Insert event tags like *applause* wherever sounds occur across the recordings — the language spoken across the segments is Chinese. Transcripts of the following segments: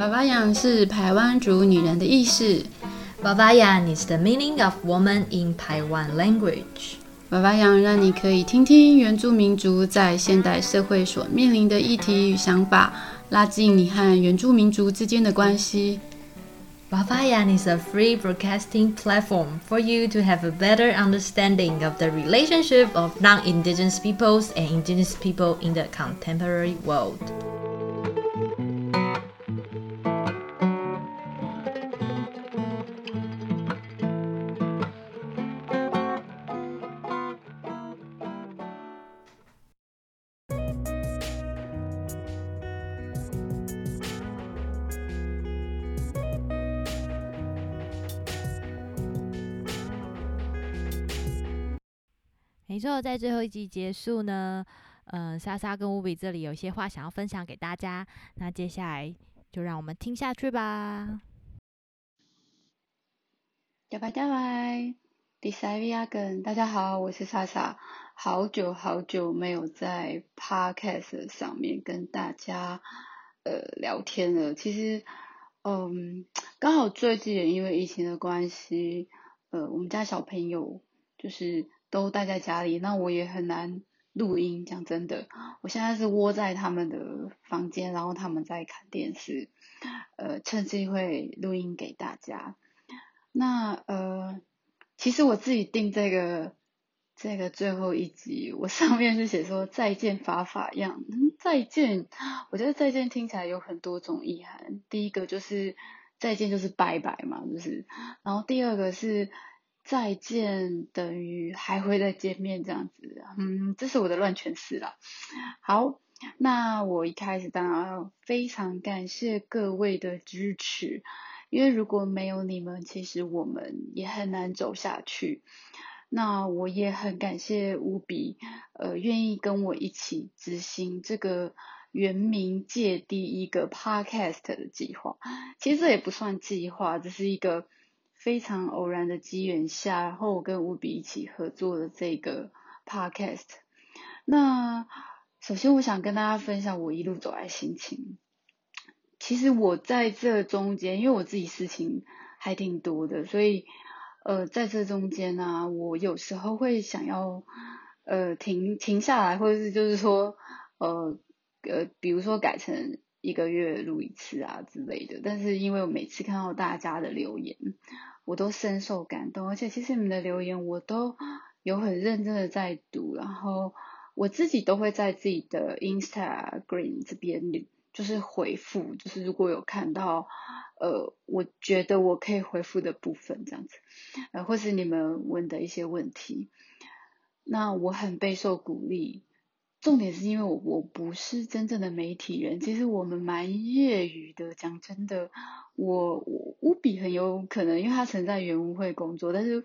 爸爸养是台湾族女人的意思。爸爸养 is the meaning of woman in Taiwan language。爸爸养让你可以听听原住民族在现代社会所面临的议题与想法，拉近你和原住民族之间的关系。bavayan is a free broadcasting platform for you to have a better understanding of the relationship of non-indigenous peoples and indigenous people in the contemporary world. 在最后一集结束呢，嗯，莎莎跟乌比这里有些话想要分享给大家，那接下来就让我们听下去吧。拜拜拜拜，迪塞维亚根，大家好，我是莎莎，好久好久没有在 Podcast 上面跟大家呃聊天了。其实，嗯，刚好最近因为疫情的关系，呃，我们家小朋友就是。都待在家里，那我也很难录音。讲真的，我现在是窝在他们的房间，然后他们在看电视，呃，趁机会录音给大家。那呃，其实我自己定这个这个最后一集，我 *laughs* 上面是写说再见法法样，再见。我觉得再见听起来有很多种意涵。第一个就是再见就是拜拜嘛，就是。然后第二个是。再见等于还会再见面这样子，嗯，这是我的乱诠释啦。好，那我一开始当然要非常感谢各位的支持，因为如果没有你们，其实我们也很难走下去。那我也很感谢无比，呃，愿意跟我一起执行这个原名界第一个 podcast 的计划。其实这也不算计划，这是一个。非常偶然的机缘下，然后我跟吴比一起合作的这个 podcast。那首先我想跟大家分享我一路走来心情。其实我在这中间，因为我自己事情还挺多的，所以呃在这中间呢，我有时候会想要呃停停下来，或者是就是说呃呃，比如说改成一个月录一次啊之类的。但是因为我每次看到大家的留言。我都深受感动，而且其实你们的留言我都有很认真的在读，然后我自己都会在自己的 Instagram 这边就是回复，就是如果有看到呃，我觉得我可以回复的部分这样子，呃，或是你们问的一些问题，那我很备受鼓励。重点是因为我我不是真正的媒体人，其实我们蛮业余的。讲真的，我我乌比很有可能，因为他曾在原物会工作，但是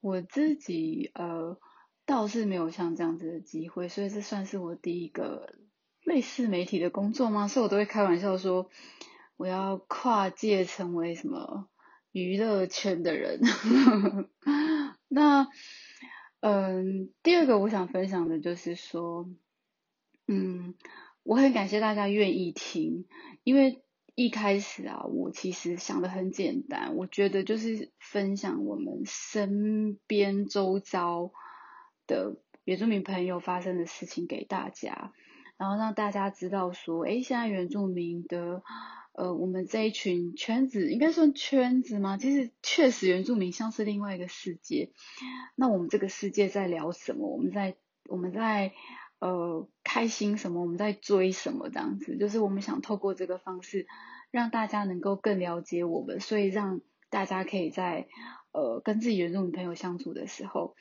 我自己呃倒是没有像这样子的机会，所以这算是我第一个类似媒体的工作吗？所以我都会开玩笑说，我要跨界成为什么娱乐圈的人。*laughs* 那嗯，第二个我想分享的就是说。嗯，我很感谢大家愿意听，因为一开始啊，我其实想的很简单，我觉得就是分享我们身边周遭的原住民朋友发生的事情给大家，然后让大家知道说，哎，现在原住民的，呃，我们这一群圈子应该算圈子吗？其实确实原住民像是另外一个世界，那我们这个世界在聊什么？我们在我们在。呃，开心什么？我们在追什么？这样子，就是我们想透过这个方式，让大家能够更了解我们，所以让大家可以在呃跟自己原住民朋友相处的时候，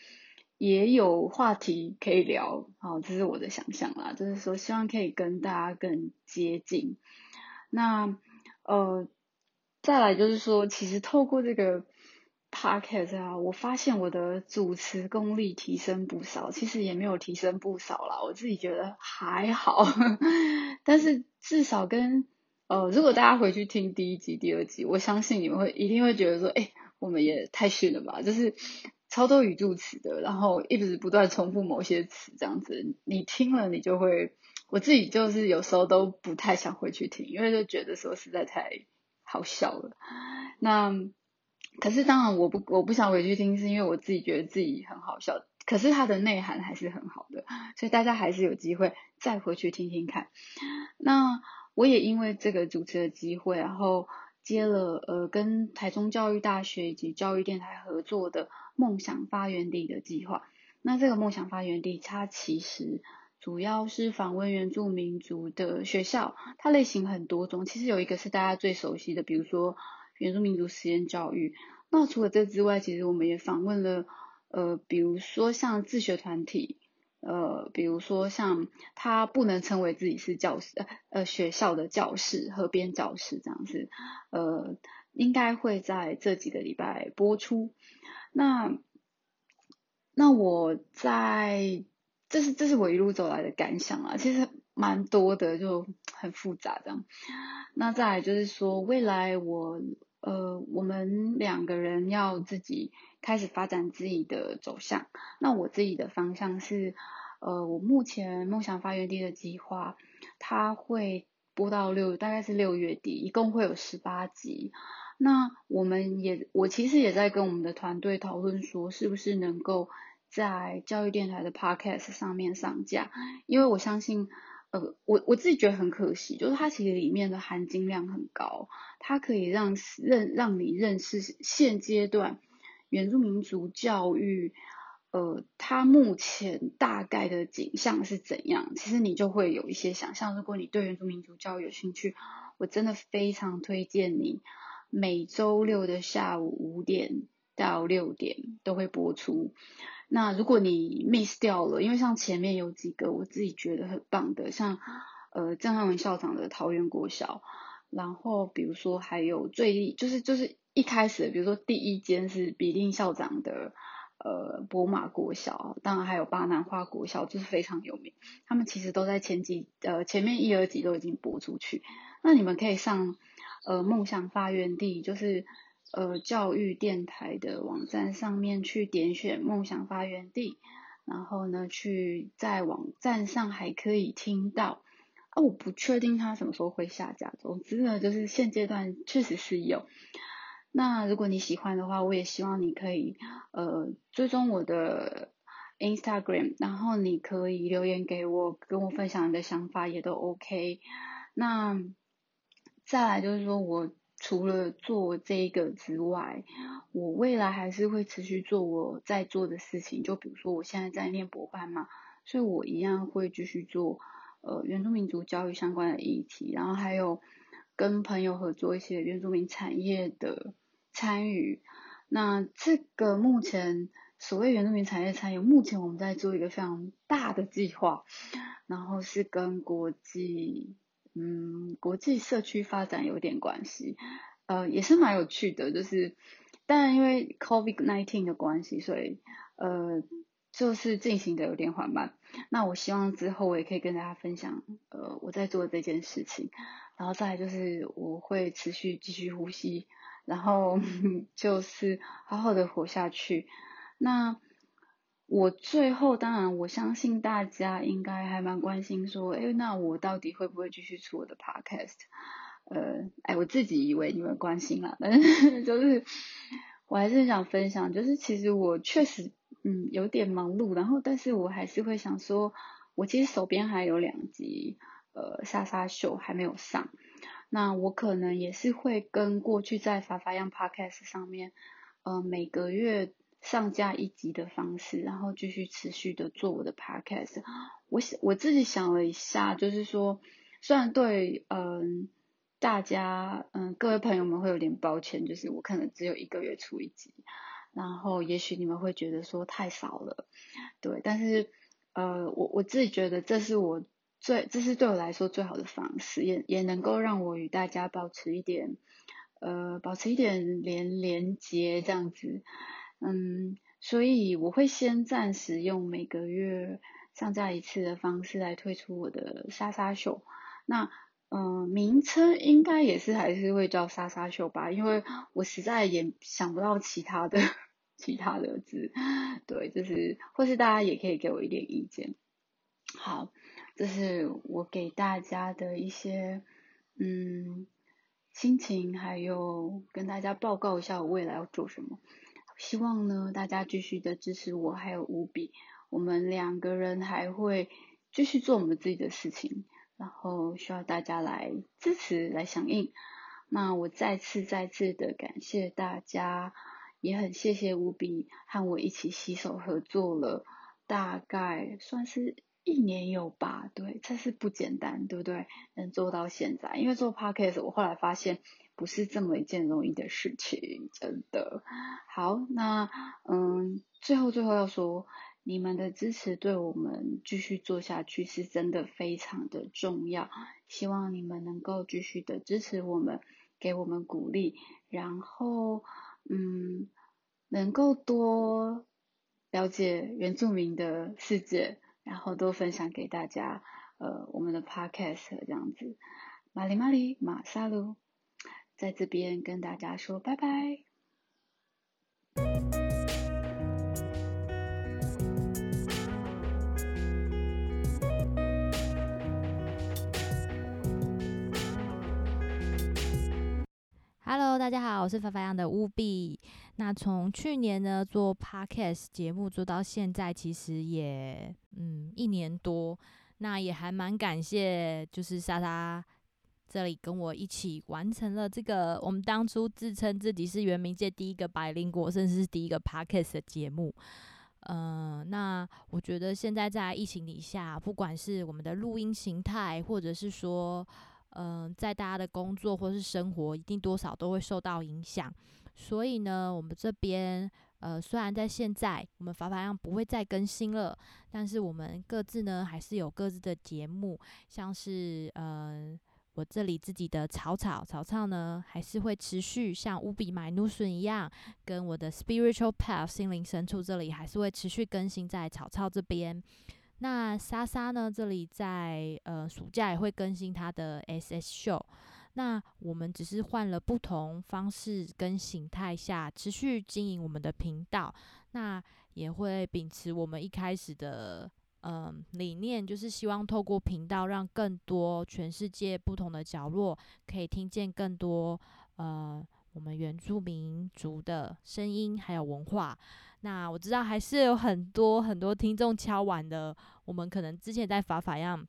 也有话题可以聊。好，这是我的想象啦，就是说希望可以跟大家更接近。那呃，再来就是说，其实透过这个。Podcast 啊，我发现我的主持功力提升不少，其实也没有提升不少啦，我自己觉得还好，*laughs* 但是至少跟呃，如果大家回去听第一集、第二集，我相信你们会一定会觉得说，哎，我们也太逊了吧，就是超多语助词的，然后一直不断重复某些词这样子，你听了你就会，我自己就是有时候都不太想回去听，因为就觉得说实在太好笑了。那可是当然我不我不想回去听，是因为我自己觉得自己很好笑。可是它的内涵还是很好的，所以大家还是有机会再回去听听看。那我也因为这个主持的机会，然后接了呃跟台中教育大学以及教育电台合作的梦想发源地的计划。那这个梦想发源地，它其实主要是访问原住民族的学校，它类型很多种。其实有一个是大家最熟悉的，比如说原住民族实验教育。那除了这之外，其实我们也访问了。呃，比如说像自学团体，呃，比如说像他不能称为自己是教师，呃，学校的教室、河边教室这样子，呃，应该会在这几个礼拜播出。那那我在，这是这是我一路走来的感想啊，其实蛮多的，就很复杂这样。那再来就是说，未来我。呃，我们两个人要自己开始发展自己的走向。那我自己的方向是，呃，我目前梦想发源地的计划，它会播到六，大概是六月底，一共会有十八集。那我们也，我其实也在跟我们的团队讨论说，是不是能够在教育电台的 Podcast 上面上架，因为我相信。呃，我我自己觉得很可惜，就是它其实里面的含金量很高，它可以让认让你认识现阶段原住民族教育，呃，它目前大概的景象是怎样，其实你就会有一些想象。如果你对原住民族教育有兴趣，我真的非常推荐你，每周六的下午五点到六点都会播出。那如果你 miss 掉了，因为像前面有几个我自己觉得很棒的，像呃郑汉文校长的桃园国小，然后比如说还有最就是就是一开始，比如说第一间是比令校长的呃博马国小，当然还有巴南花国小，就是非常有名。他们其实都在前几呃前面一二集都已经播出去，那你们可以上呃梦想发源地，就是。呃，教育电台的网站上面去点选梦想发源地，然后呢，去在网站上还可以听到。啊，我不确定它什么时候会下架。总之呢，就是现阶段确实是有。那如果你喜欢的话，我也希望你可以呃追踪我的 Instagram，然后你可以留言给我，跟我分享你的想法也都 OK。那再来就是说我。除了做这个之外，我未来还是会持续做我在做的事情。就比如说，我现在在念博班嘛，所以我一样会继续做呃原住民族教育相关的议题，然后还有跟朋友合作一些原住民产业的参与。那这个目前所谓原住民产业参与，目前我们在做一个非常大的计划，然后是跟国际。嗯，国际社区发展有点关系，呃，也是蛮有趣的，就是，但因为 COVID nineteen 的关系，所以呃，就是进行的有点缓慢。那我希望之后我也可以跟大家分享，呃，我在做这件事情，然后再就是我会持续继续呼吸，然后 *laughs* 就是好好的活下去。那。我最后当然，我相信大家应该还蛮关心说，哎，那我到底会不会继续出我的 podcast？呃，哎，我自己以为你们关心啦，但是 *laughs* 就是我还是想分享，就是其实我确实嗯有点忙碌，然后但是我还是会想说，我其实手边还有两集呃莎莎秀还没有上，那我可能也是会跟过去在法法样 podcast 上面，呃每个月。上架一集的方式，然后继续持续的做我的 podcast。我想我自己想了一下，就是说，虽然对嗯大家嗯各位朋友们会有点抱歉，就是我可能只有一个月出一集，然后也许你们会觉得说太少了，对，但是呃我我自己觉得这是我最这是对我来说最好的方式，也也能够让我与大家保持一点呃保持一点连连接这样子。嗯，所以我会先暂时用每个月上架一次的方式来推出我的莎莎秀。那嗯，名称应该也是还是会叫莎莎秀吧，因为我实在也想不到其他的 *laughs* 其他的字。对，就是或是大家也可以给我一点意见。好，这是我给大家的一些嗯心情，还有跟大家报告一下我未来要做什么。希望呢，大家继续的支持我，还有无比，我们两个人还会继续做我们自己的事情，然后需要大家来支持、来响应。那我再次、再次的感谢大家，也很谢谢无比和我一起携手合作了，大概算是一年有吧？对，这是不简单，对不对？能做到现在，因为做 podcast，我后来发现。不是这么一件容易的事情，真的。好，那嗯，最后最后要说，你们的支持对我们继续做下去是真的非常的重要。希望你们能够继续的支持我们，给我们鼓励，然后嗯，能够多了解原住民的世界，然后都分享给大家。呃，我们的 podcast 这样子，马里马里马萨鲁。在这边跟大家说拜拜。Hello，大家好，我是发发样的乌比。那从去年呢做 Podcast 节目做到现在，其实也嗯一年多。那也还蛮感谢，就是莎莎。这里跟我一起完成了这个，我们当初自称自己是原名界第一个白灵果，甚至是第一个 podcast 的节目。嗯，那我觉得现在在疫情底下，不管是我们的录音形态，或者是说，嗯，在大家的工作或是生活，一定多少都会受到影响。所以呢，我们这边，呃，虽然在现在我们法法样不会再更新了，但是我们各自呢还是有各自的节目，像是，呃。我这里自己的草草草草呢，还是会持续像乌比买努笋一样，跟我的 spiritual path 心灵深处这里还是会持续更新在草草这边。那莎莎呢，这里在呃暑假也会更新她的 SS show。那我们只是换了不同方式跟形态下持续经营我们的频道，那也会秉持我们一开始的。嗯，理念就是希望透过频道，让更多全世界不同的角落可以听见更多呃我们原住民族的声音还有文化。那我知道还是有很多很多听众敲完的，我们可能之前在法法样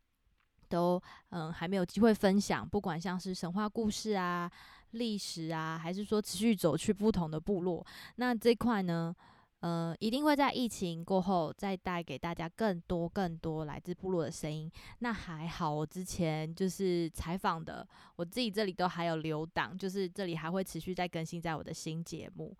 都嗯还没有机会分享，不管像是神话故事啊、历史啊，还是说持续走去不同的部落，那这块呢？呃，一定会在疫情过后再带给大家更多更多来自部落的声音。那还好，我之前就是采访的，我自己这里都还有留档，就是这里还会持续在更新在我的新节目。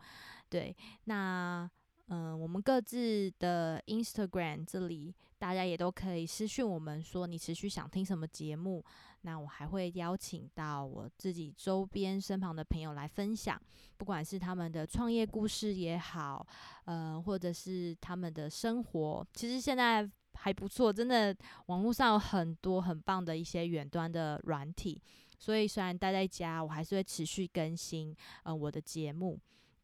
对，那。嗯，我们各自的 Instagram 这里，大家也都可以私讯我们说你持续想听什么节目，那我还会邀请到我自己周边身旁的朋友来分享，不管是他们的创业故事也好，呃，或者是他们的生活，其实现在还不错，真的网络上有很多很棒的一些远端的软体，所以虽然待在家，我还是会持续更新呃我的节目。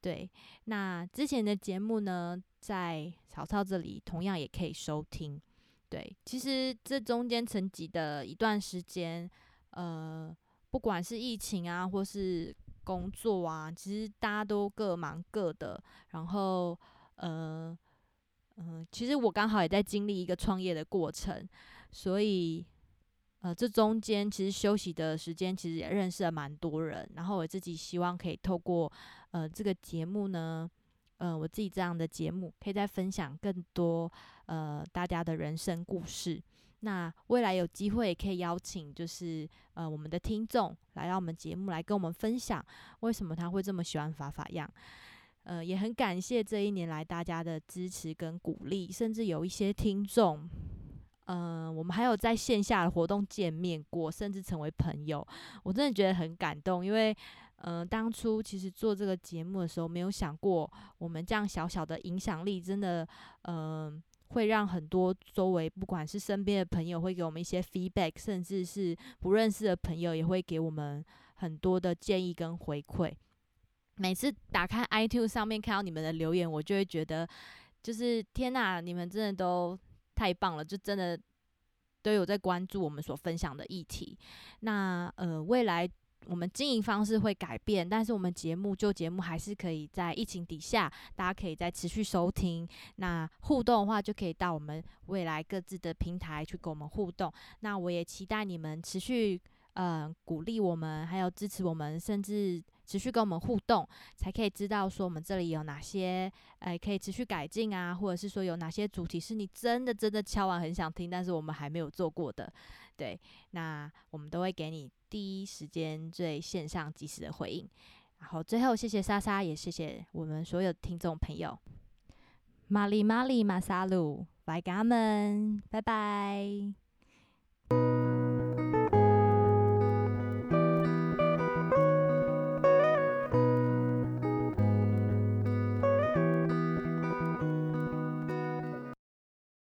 对，那之前的节目呢，在曹操这里同样也可以收听。对，其实这中间沉寂的一段时间，呃，不管是疫情啊，或是工作啊，其实大家都各忙各的。然后，呃，嗯，其实我刚好也在经历一个创业的过程，所以。呃，这中间其实休息的时间，其实也认识了蛮多人。然后我自己希望可以透过呃这个节目呢，呃我自己这样的节目，可以再分享更多呃大家的人生故事。那未来有机会也可以邀请，就是呃我们的听众来到我们节目来跟我们分享，为什么他会这么喜欢法法样。呃，也很感谢这一年来大家的支持跟鼓励，甚至有一些听众。嗯，我们还有在线下的活动见面过，甚至成为朋友，我真的觉得很感动。因为，嗯，当初其实做这个节目的时候，没有想过我们这样小小的影响力，真的，嗯，会让很多周围不管是身边的朋友会给我们一些 feedback，甚至是不认识的朋友也会给我们很多的建议跟回馈。每次打开 iTunes 上面看到你们的留言，我就会觉得，就是天哪，你们真的都。太棒了，就真的都有在关注我们所分享的议题。那呃，未来我们经营方式会改变，但是我们节目就节目还是可以在疫情底下，大家可以再持续收听。那互动的话，就可以到我们未来各自的平台去跟我们互动。那我也期待你们持续。嗯，鼓励我们，还有支持我们，甚至持续跟我们互动，才可以知道说我们这里有哪些，哎，可以持续改进啊，或者是说有哪些主题是你真的真的敲完很想听，但是我们还没有做过的，对，那我们都会给你第一时间最线上及时的回应。然后最后，谢谢莎莎，也谢谢我们所有听众朋友，玛丽玛丽马萨鲁，拜家们，拜拜。